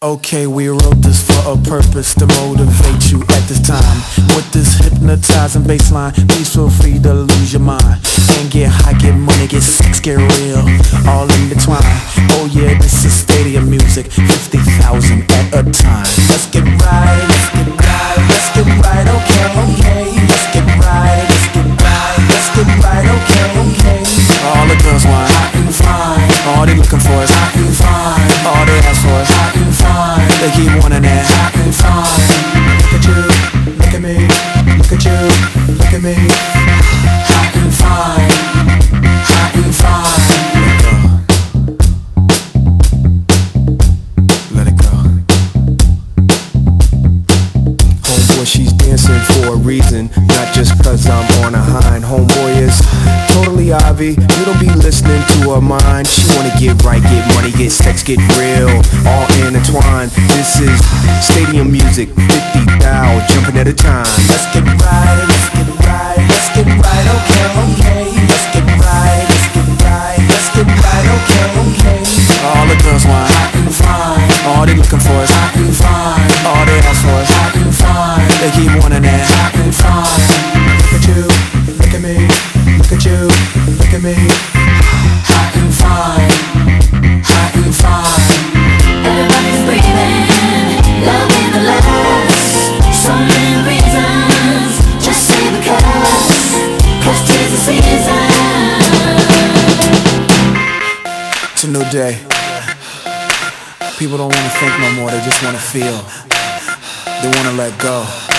Okay, we wrote this for a purpose to motivate you at this time. With this hypnotizing bassline, please feel free to lose your mind. And get high, get money, get sex, get real, all in between. Oh yeah, this is stadium music, 50,000 at a time. Let's get right, let's get right, let's get right, okay, okay. Let's get right, let's get right, let's get right, okay, okay. All the girls want hot and fine. All they looking for is They keep wanting that hot and fine. Look at you, look at me, look at you, look at me. Hot and fine, hot and fine. Let it go. Homeboy, she's dancing for a reason, not just cause I'm on a hind. Homeboy is totally Ivy, you don't be listening to her mind. She wanna get right, get money, get sex, get real, all intertwined. This is stadium music, 50 thou, jumping at a time. Let's get right, let's get right, let's get right, okay, okay. Let's get right, let's get right, let's get right, okay, okay. All the girls want hot and fine. All they looking for is hot and fine. All they ask for is hot and fine. They keep wanting that hot and fine. Look at you, look at me, look at you, look at me. Fine. Everybody's breathing, love in the. It's a new day. People don't wanna think no more, they just wanna feel. They wanna let go.